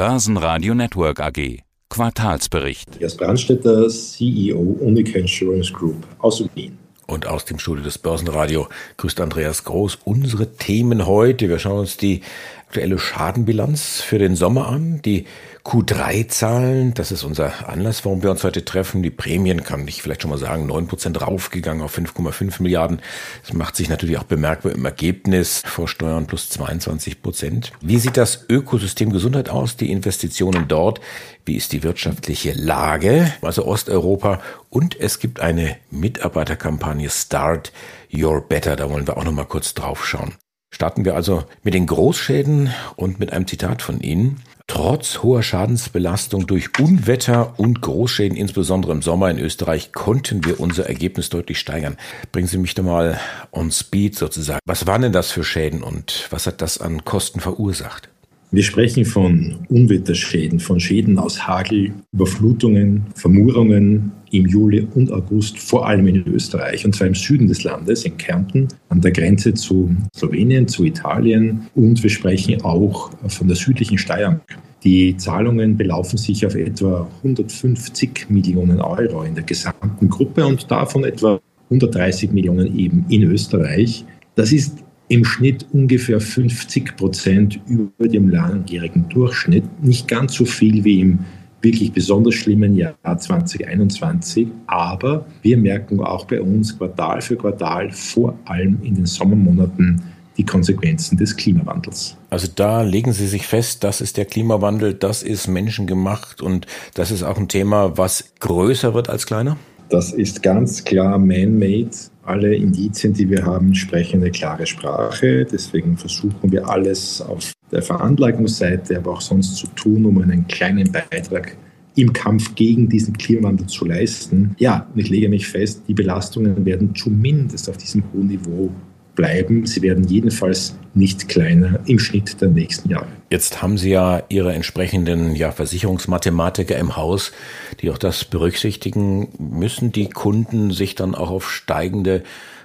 Börsenradio Network AG. Quartalsbericht. Jas Brandstätter, CEO Unica Insurance Group aus Wien. Und aus dem Studio des Börsenradio grüßt Andreas Groß. Unsere Themen heute. Wir schauen uns die aktuelle Schadenbilanz für den Sommer an, die Q3-Zahlen, das ist unser Anlass, warum wir uns heute treffen. Die Prämien, kann ich vielleicht schon mal sagen, 9% raufgegangen auf 5,5 Milliarden. Das macht sich natürlich auch bemerkbar im Ergebnis vor Steuern plus 22 Prozent. Wie sieht das Ökosystem Gesundheit aus, die Investitionen dort? Wie ist die wirtschaftliche Lage, also Osteuropa? Und es gibt eine Mitarbeiterkampagne Start Your Better. Da wollen wir auch noch mal kurz drauf schauen. Starten wir also mit den Großschäden und mit einem Zitat von Ihnen. Trotz hoher Schadensbelastung durch Unwetter und Großschäden, insbesondere im Sommer in Österreich, konnten wir unser Ergebnis deutlich steigern. Bringen Sie mich doch mal on speed sozusagen. Was waren denn das für Schäden und was hat das an Kosten verursacht? Wir sprechen von Unwetterschäden, von Schäden aus Hagel, Überflutungen, Vermurungen im Juli und August, vor allem in Österreich, und zwar im Süden des Landes, in Kärnten, an der Grenze zu Slowenien, zu Italien. Und wir sprechen auch von der südlichen Steiermark. Die Zahlungen belaufen sich auf etwa 150 Millionen Euro in der gesamten Gruppe und davon etwa 130 Millionen eben in Österreich. Das ist im Schnitt ungefähr 50 Prozent über dem langjährigen Durchschnitt. Nicht ganz so viel wie im wirklich besonders schlimmen Jahr 2021. Aber wir merken auch bei uns Quartal für Quartal, vor allem in den Sommermonaten, die Konsequenzen des Klimawandels. Also da legen Sie sich fest, das ist der Klimawandel, das ist menschengemacht und das ist auch ein Thema, was größer wird als kleiner? Das ist ganz klar man-made. Alle Indizien, die wir haben, sprechen eine klare Sprache. Deswegen versuchen wir alles auf der Veranlagungsseite, aber auch sonst zu tun, um einen kleinen Beitrag im Kampf gegen diesen Klimawandel zu leisten. Ja, ich lege mich fest, die Belastungen werden zumindest auf diesem hohen Niveau bleiben. Sie werden jedenfalls nicht kleiner im Schnitt der nächsten Jahre. Jetzt haben Sie ja Ihre entsprechenden ja, Versicherungsmathematiker im Haus, die auch das berücksichtigen. Müssen die Kunden sich dann auch auf steigende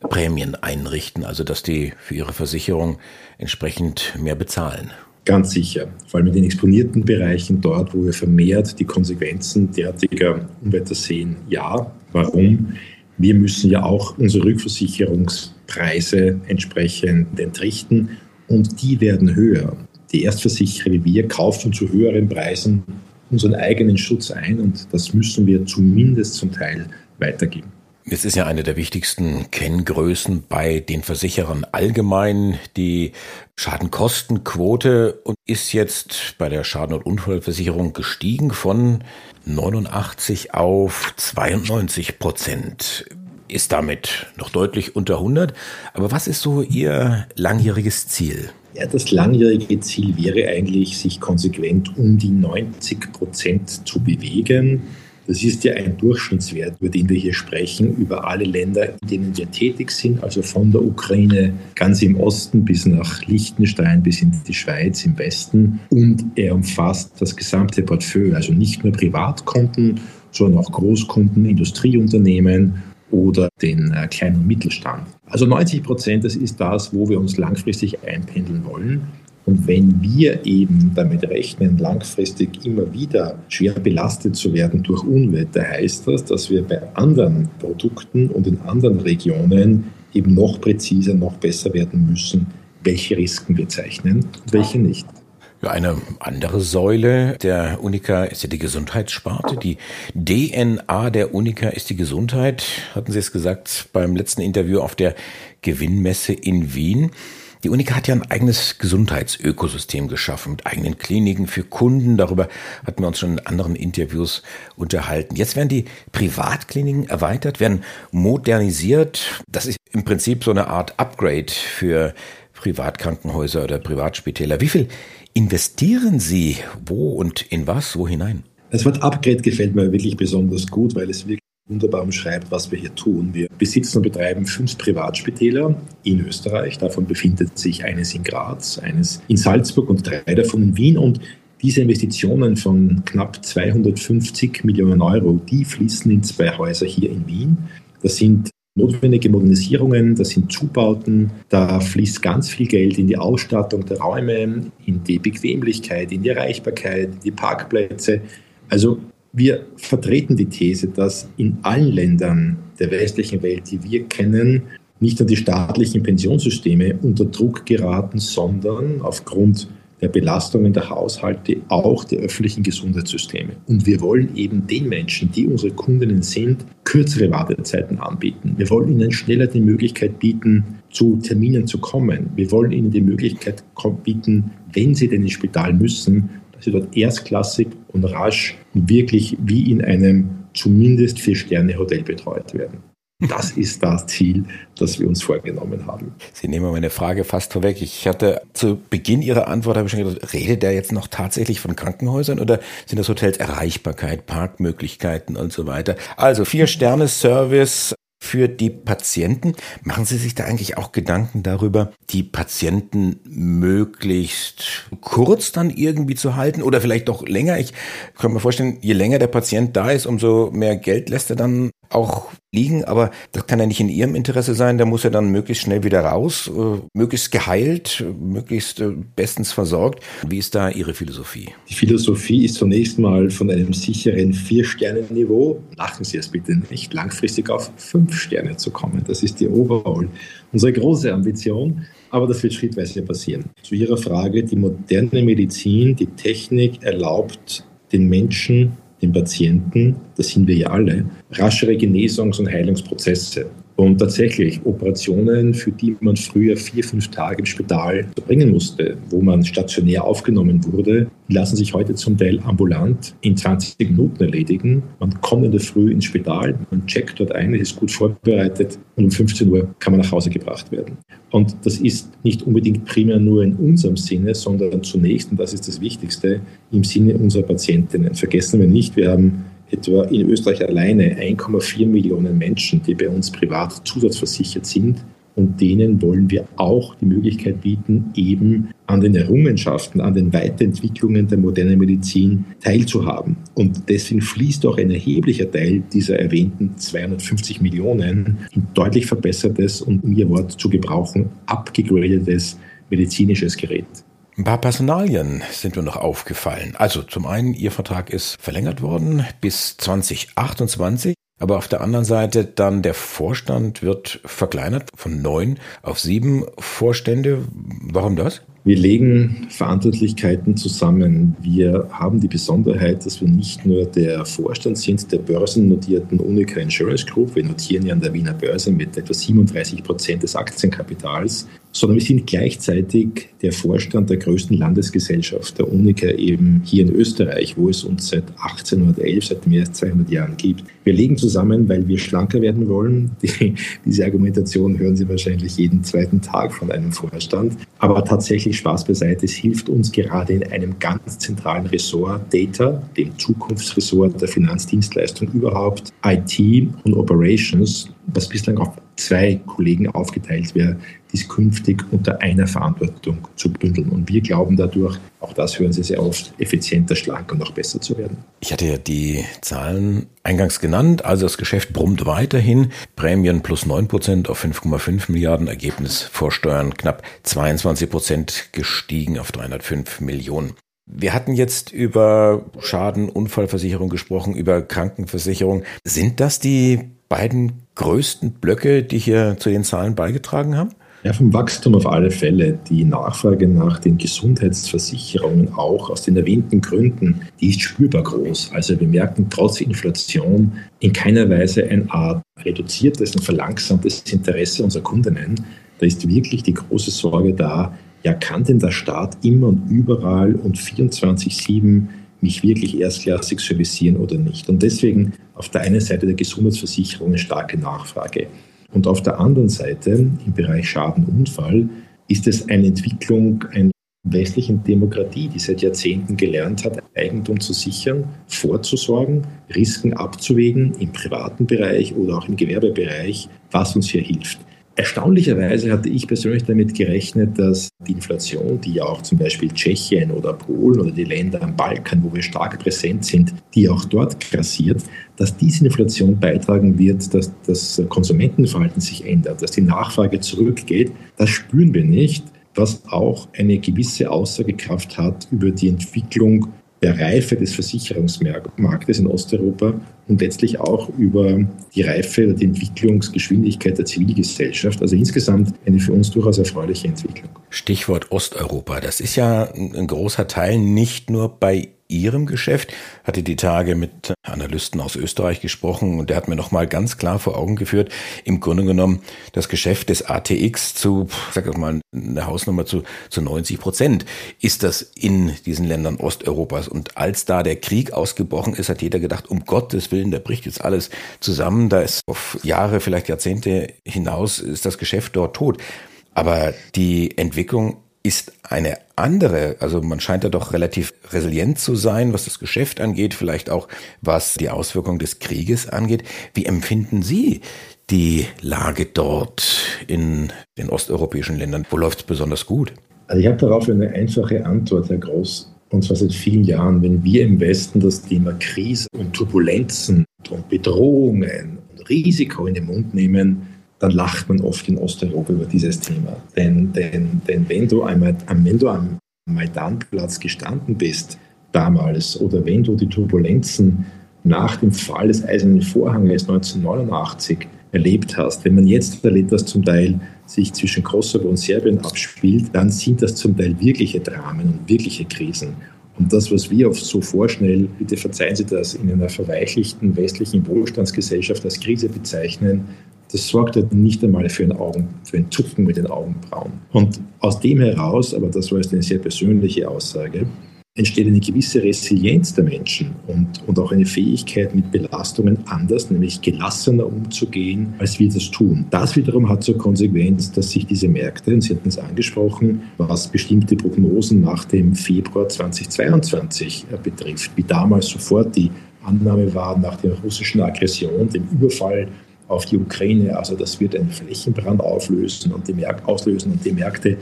Prämien einrichten, also dass die für ihre Versicherung entsprechend mehr bezahlen? Ganz sicher. Vor allem in den exponierten Bereichen, dort, wo wir vermehrt die Konsequenzen derartiger Unwetter sehen. Ja, warum? Wir müssen ja auch unsere Rückversicherungspreise entsprechend entrichten und die werden höher. Die Erstversicherer wie wir kaufen zu höheren Preisen unseren eigenen Schutz ein und das müssen wir zumindest zum Teil weitergeben. Es ist ja eine der wichtigsten Kenngrößen bei den Versicherern allgemein, die Schadenkostenquote und ist jetzt bei der Schaden- und Unfallversicherung gestiegen von 89 auf 92 Prozent. Ist damit noch deutlich unter 100. Aber was ist so Ihr langjähriges Ziel? Ja, das langjährige Ziel wäre eigentlich, sich konsequent um die 90 Prozent zu bewegen. Das ist ja ein Durchschnittswert, über den wir hier sprechen, über alle Länder, in denen wir tätig sind, also von der Ukraine ganz im Osten bis nach Liechtenstein bis in die Schweiz im Westen. Und er umfasst das gesamte Portfolio, also nicht nur Privatkunden, sondern auch Großkunden, Industrieunternehmen oder den äh, kleinen Mittelstand. Also 90 Prozent, das ist das, wo wir uns langfristig einpendeln wollen. Und wenn wir eben damit rechnen, langfristig immer wieder schwer belastet zu werden durch Unwetter, heißt das, dass wir bei anderen Produkten und in anderen Regionen eben noch präziser, noch besser werden müssen, welche Risiken wir zeichnen und welche nicht. Eine andere Säule der Unica ist ja die Gesundheitssparte. Die DNA der Unica ist die Gesundheit, hatten Sie es gesagt beim letzten Interview auf der Gewinnmesse in Wien. Die Unica hat ja ein eigenes Gesundheitsökosystem geschaffen mit eigenen Kliniken für Kunden. Darüber hatten wir uns schon in anderen Interviews unterhalten. Jetzt werden die Privatkliniken erweitert, werden modernisiert. Das ist im Prinzip so eine Art Upgrade für Privatkrankenhäuser oder Privatspitäler. Wie viel investieren Sie wo und in was, wo hinein? Das Wort Upgrade gefällt mir wirklich besonders gut, weil es wirklich wunderbar umschreibt, was wir hier tun. Wir besitzen und betreiben fünf Privatspitäler in Österreich. Davon befindet sich eines in Graz, eines in Salzburg und drei davon in Wien. Und diese Investitionen von knapp 250 Millionen Euro, die fließen in zwei Häuser hier in Wien. Das sind notwendige Modernisierungen, das sind Zubauten, da fließt ganz viel Geld in die Ausstattung der Räume, in die Bequemlichkeit, in die Erreichbarkeit, in die Parkplätze. Also wir vertreten die These, dass in allen Ländern der westlichen Welt, die wir kennen, nicht nur die staatlichen Pensionssysteme unter Druck geraten, sondern aufgrund der Belastungen der Haushalte auch die öffentlichen Gesundheitssysteme. Und wir wollen eben den Menschen, die unsere Kundinnen sind, kürzere Wartezeiten anbieten. Wir wollen ihnen schneller die Möglichkeit bieten, zu Terminen zu kommen. Wir wollen ihnen die Möglichkeit bieten, wenn sie denn ins Spital müssen, dass sie dort erstklassig und rasch und wirklich wie in einem zumindest Vier-Sterne-Hotel betreut werden. Das ist das Ziel, das wir uns vorgenommen haben. Sie nehmen meine Frage fast vorweg. Ich hatte zu Beginn Ihrer Antwort habe ich schon gedacht, redet er jetzt noch tatsächlich von Krankenhäusern oder sind das Hotels Erreichbarkeit, Parkmöglichkeiten und so weiter? Also vier Sterne Service, für die Patienten. Machen Sie sich da eigentlich auch Gedanken darüber, die Patienten möglichst kurz dann irgendwie zu halten oder vielleicht doch länger? Ich kann mir vorstellen, je länger der Patient da ist, umso mehr Geld lässt er dann auch liegen, aber das kann ja nicht in Ihrem Interesse sein. Der muss ja dann möglichst schnell wieder raus, äh, möglichst geheilt, möglichst äh, bestens versorgt. Wie ist da Ihre Philosophie? Die Philosophie ist zunächst mal von einem sicheren Vier-Sterne-Niveau, lachen Sie es bitte nicht, langfristig auf fünf Sterne zu kommen. Das ist die Overall. Unsere große Ambition, aber das wird schrittweise passieren. Zu Ihrer Frage, die moderne Medizin, die Technik erlaubt den Menschen den Patienten, das sind wir ja alle, raschere Genesungs- und Heilungsprozesse. Und tatsächlich Operationen, für die man früher vier, fünf Tage im Spital verbringen musste, wo man stationär aufgenommen wurde, lassen sich heute zum Teil ambulant in 20 Minuten erledigen. Man kommt in der Früh ins Spital, man checkt dort ein, ist gut vorbereitet und um 15 Uhr kann man nach Hause gebracht werden. Und das ist nicht unbedingt primär nur in unserem Sinne, sondern zunächst, und das ist das Wichtigste, im Sinne unserer Patientinnen. Vergessen wir nicht, wir haben etwa in Österreich alleine 1,4 Millionen Menschen, die bei uns privat zusatzversichert sind. Und denen wollen wir auch die Möglichkeit bieten, eben an den Errungenschaften, an den Weiterentwicklungen der modernen Medizin teilzuhaben. Und deswegen fließt auch ein erheblicher Teil dieser erwähnten 250 Millionen in deutlich verbessertes und um ihr Wort zu gebrauchen, abgegradetes medizinisches Gerät. Ein paar Personalien sind mir noch aufgefallen. Also zum einen, Ihr Vertrag ist verlängert worden bis 2028. Aber auf der anderen Seite dann der Vorstand wird verkleinert von neun auf sieben Vorstände. Warum das? Wir legen Verantwortlichkeiten zusammen. Wir haben die Besonderheit, dass wir nicht nur der Vorstand sind der börsennotierten Unica Insurance Group. Wir notieren ja an der Wiener Börse mit etwa 37 Prozent des Aktienkapitals sondern wir sind gleichzeitig der Vorstand der größten Landesgesellschaft der Unica eben hier in Österreich, wo es uns seit 1811, seit mehr als 200 Jahren gibt. Wir legen zusammen, weil wir schlanker werden wollen. Die, diese Argumentation hören Sie wahrscheinlich jeden zweiten Tag von einem Vorstand. Aber tatsächlich Spaß beiseite, es hilft uns gerade in einem ganz zentralen Ressort Data, dem Zukunftsressort der Finanzdienstleistung überhaupt, IT und Operations, was bislang auf zwei Kollegen aufgeteilt wäre, dies künftig unter einer Verantwortung zu bündeln. Und wir glauben dadurch, auch das hören Sie sehr oft, effizienter, schlanker und auch besser zu werden. Ich hatte ja die Zahlen eingangs genannt. Also das Geschäft brummt weiterhin. Prämien plus 9 Prozent auf 5,5 Milliarden. Ergebnis vor Steuern knapp 22 Prozent gestiegen auf 305 Millionen. Wir hatten jetzt über Schaden, Unfallversicherung gesprochen, über Krankenversicherung. Sind das die beiden größten Blöcke, die hier zu den Zahlen beigetragen haben? Ja, vom Wachstum auf alle Fälle. Die Nachfrage nach den Gesundheitsversicherungen auch aus den erwähnten Gründen, die ist spürbar groß. Also wir merken trotz Inflation in keiner Weise eine Art reduziertes und verlangsamtes Interesse unserer Kundinnen. Da ist wirklich die große Sorge da, ja, kann denn der Staat immer und überall und 24-7 mich wirklich erstklassig servicieren oder nicht? Und deswegen auf der einen Seite der Gesundheitsversicherung eine starke Nachfrage. Und auf der anderen Seite im Bereich Schadenunfall ist es eine Entwicklung einer westlichen Demokratie, die seit Jahrzehnten gelernt hat, Eigentum zu sichern, vorzusorgen, Risiken abzuwägen im privaten Bereich oder auch im Gewerbebereich, was uns hier hilft. Erstaunlicherweise hatte ich persönlich damit gerechnet, dass die Inflation, die ja auch zum Beispiel Tschechien oder Polen oder die Länder am Balkan, wo wir stark präsent sind, die auch dort grassiert, dass diese Inflation beitragen wird, dass das Konsumentenverhalten sich ändert, dass die Nachfrage zurückgeht. Das spüren wir nicht, was auch eine gewisse Aussagekraft hat über die Entwicklung der Reife des Versicherungsmarktes in Osteuropa und letztlich auch über die Reife oder die Entwicklungsgeschwindigkeit der Zivilgesellschaft. Also insgesamt eine für uns durchaus erfreuliche Entwicklung. Stichwort Osteuropa. Das ist ja ein großer Teil nicht nur bei Ihrem Geschäft. Hatte die Tage mit Analysten aus Österreich gesprochen und der hat mir nochmal ganz klar vor Augen geführt, im Grunde genommen das Geschäft des ATX zu, sag ich mal, eine Hausnummer zu, zu 90 Prozent ist das in diesen Ländern Osteuropas. Und als da der Krieg ausgebrochen ist, hat jeder gedacht, um Gottes Willen, da bricht jetzt alles zusammen. Da ist auf Jahre, vielleicht Jahrzehnte hinaus, ist das Geschäft dort tot. Aber die Entwicklung ist eine andere. Also man scheint da doch relativ resilient zu sein, was das Geschäft angeht, vielleicht auch was die Auswirkungen des Krieges angeht. Wie empfinden Sie die Lage dort in den osteuropäischen Ländern? Wo läuft es besonders gut? Also ich habe darauf eine einfache Antwort, Herr Groß. Und zwar seit vielen Jahren, wenn wir im Westen das Thema Krise und Turbulenzen und Bedrohungen und Risiko in den Mund nehmen, dann lacht man oft in Osteuropa über dieses Thema. Denn, denn, denn wenn, du einmal, wenn du am Maidanplatz gestanden bist damals oder wenn du die Turbulenzen nach dem Fall des Eisernen Vorhanges 1989 erlebt hast, wenn man jetzt erlebt, dass zum Teil sich zwischen Kosovo und Serbien abspielt, dann sind das zum Teil wirkliche Dramen und wirkliche Krisen. Und das, was wir oft so vorschnell, bitte verzeihen Sie das, in einer verweichlichten westlichen Wohlstandsgesellschaft als Krise bezeichnen, das sorgt halt nicht einmal für ein, Augen, für ein Zucken mit den Augenbrauen. Und aus dem heraus, aber das war jetzt eine sehr persönliche Aussage, entsteht eine gewisse Resilienz der Menschen und, und auch eine Fähigkeit, mit Belastungen anders, nämlich gelassener umzugehen, als wir das tun. Das wiederum hat zur Konsequenz, dass sich diese Märkte, und Sie hatten es angesprochen, was bestimmte Prognosen nach dem Februar 2022 äh, betrifft, wie damals sofort die Annahme war nach der russischen Aggression, dem Überfall auf die Ukraine. Also das wird einen Flächenbrand auflösen und die Märkte auslösen und die Märkte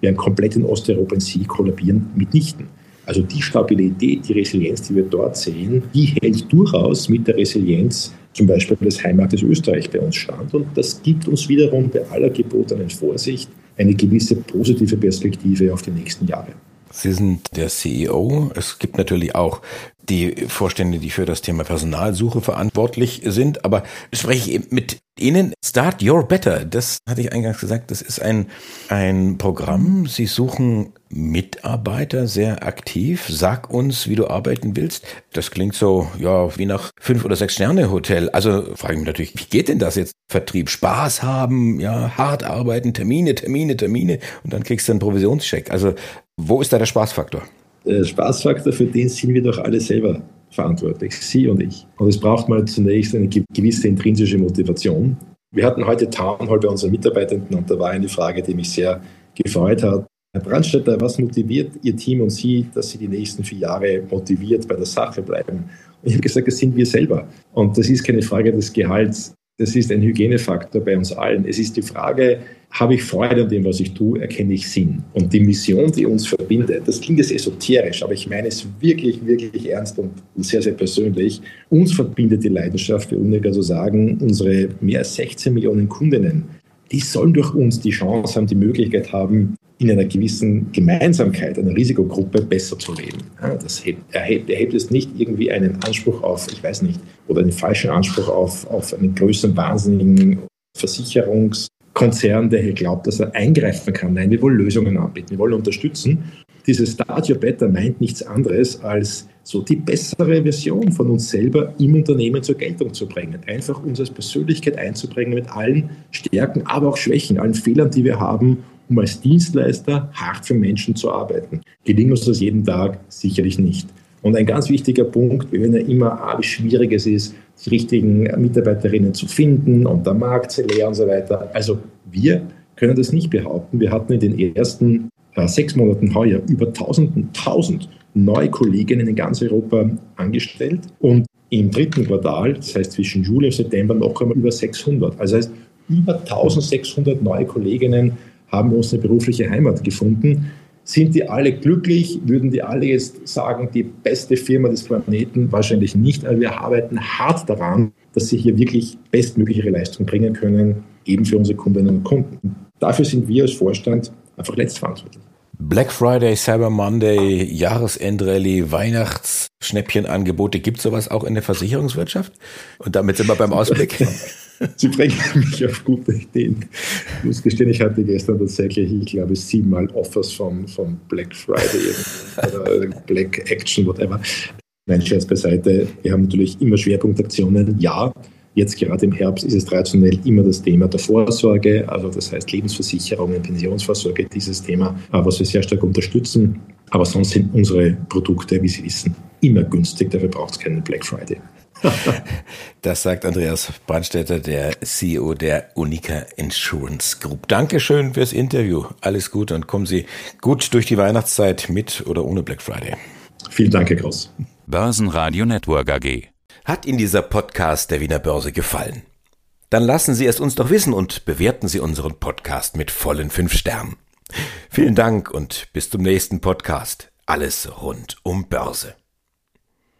werden komplett in Osteuropa in sie kollabieren mitnichten. Also die Stabilität, die Resilienz, die wir dort sehen, die hält durchaus mit der Resilienz zum Beispiel des Heimates Österreich bei uns stand. Und das gibt uns wiederum bei aller gebotenen Vorsicht eine gewisse positive Perspektive auf die nächsten Jahre. Sie sind der CEO. Es gibt natürlich auch die Vorstände, die für das Thema Personalsuche verantwortlich sind. Aber spreche ich mit Ihnen. Start Your Better. Das hatte ich eingangs gesagt. Das ist ein, ein Programm. Sie suchen Mitarbeiter sehr aktiv. Sag uns, wie du arbeiten willst. Das klingt so, ja, wie nach fünf oder sechs Sterne Hotel. Also frage ich mich natürlich, wie geht denn das jetzt? Vertrieb, Spaß haben, ja, hart arbeiten, Termine, Termine, Termine und dann kriegst du einen Provisionscheck. Also wo ist da der Spaßfaktor? Der Spaßfaktor, für den sind wir doch alle selber verantwortlich, Sie und ich. Und es braucht mal zunächst eine gewisse intrinsische Motivation. Wir hatten heute Town Hall bei unseren Mitarbeitenden und da war eine Frage, die mich sehr gefreut hat. Herr Brandstätter, was motiviert Ihr Team und Sie, dass Sie die nächsten vier Jahre motiviert bei der Sache bleiben? Und ich habe gesagt, das sind wir selber. Und das ist keine Frage des Gehalts, das ist ein Hygienefaktor bei uns allen. Es ist die Frage, habe ich Freude an dem, was ich tue, erkenne ich Sinn. Und die Mission, die uns verbindet, das klingt jetzt esoterisch, aber ich meine es wirklich, wirklich ernst und sehr, sehr persönlich. Uns verbindet die Leidenschaft, für Unica zu sagen, unsere mehr als 16 Millionen Kundinnen, die sollen durch uns die Chance haben, die Möglichkeit haben, in einer gewissen Gemeinsamkeit, einer Risikogruppe besser zu leben. Das erhebt, erhebt es nicht irgendwie einen Anspruch auf, ich weiß nicht, oder einen falschen Anspruch auf, auf einen größeren, wahnsinnigen Versicherungskonzern, der hier glaubt, dass er eingreifen kann. Nein, wir wollen Lösungen anbieten, wir wollen unterstützen. Dieses Start Your Better meint nichts anderes als so die bessere Version von uns selber im Unternehmen zur Geltung zu bringen. Einfach uns als Persönlichkeit einzubringen mit allen Stärken, aber auch Schwächen, allen Fehlern, die wir haben um als Dienstleister hart für Menschen zu arbeiten. Gelingt uns das jeden Tag? Sicherlich nicht. Und ein ganz wichtiger Punkt, wir hören ja immer, wie schwierig es ist, die richtigen Mitarbeiterinnen zu finden und der Markt sehr leer und so weiter. Also wir können das nicht behaupten. Wir hatten in den ersten äh, sechs Monaten heuer über 1000, 1000 neue Kolleginnen in ganz Europa angestellt und im dritten Quartal, das heißt zwischen Juli und September, noch einmal über 600. Also heißt, über 1600 neue Kolleginnen haben uns eine berufliche Heimat gefunden. Sind die alle glücklich? Würden die alle jetzt sagen, die beste Firma des Planeten? Wahrscheinlich nicht, aber wir arbeiten hart daran, dass sie hier wirklich bestmögliche Leistung bringen können, eben für unsere Kundinnen und Kunden. Dafür sind wir als Vorstand einfach letztverantwortlich. Black Friday, Cyber Monday, Jahresendrallye, Weihnachtsschnäppchenangebote. Gibt sowas auch in der Versicherungswirtschaft? Und damit sind wir beim Ausblick. Sie bringen mich auf gute Ideen. Ich muss gestehen, ich hatte gestern tatsächlich, ich glaube, siebenmal Offers von, von Black Friday oder Black Action, whatever. Nein, Scherz beiseite. Wir haben natürlich immer Schwerpunktaktionen. Ja, Jetzt gerade im Herbst ist es traditionell immer das Thema der Vorsorge, also das heißt Lebensversicherungen, Pensionsvorsorge, dieses Thema, was wir sehr stark unterstützen. Aber sonst sind unsere Produkte, wie Sie wissen, immer günstig, dafür braucht es keinen Black Friday. Das sagt Andreas Brandstätter, der CEO der Unica Insurance Group. Dankeschön fürs Interview. Alles Gute und kommen Sie gut durch die Weihnachtszeit mit oder ohne Black Friday. Vielen Dank, Herr Groß. Börsenradio Network AG. Hat Ihnen dieser Podcast der Wiener Börse gefallen? Dann lassen Sie es uns doch wissen und bewerten Sie unseren Podcast mit vollen fünf Sternen. Vielen Dank und bis zum nächsten Podcast. Alles rund um Börse.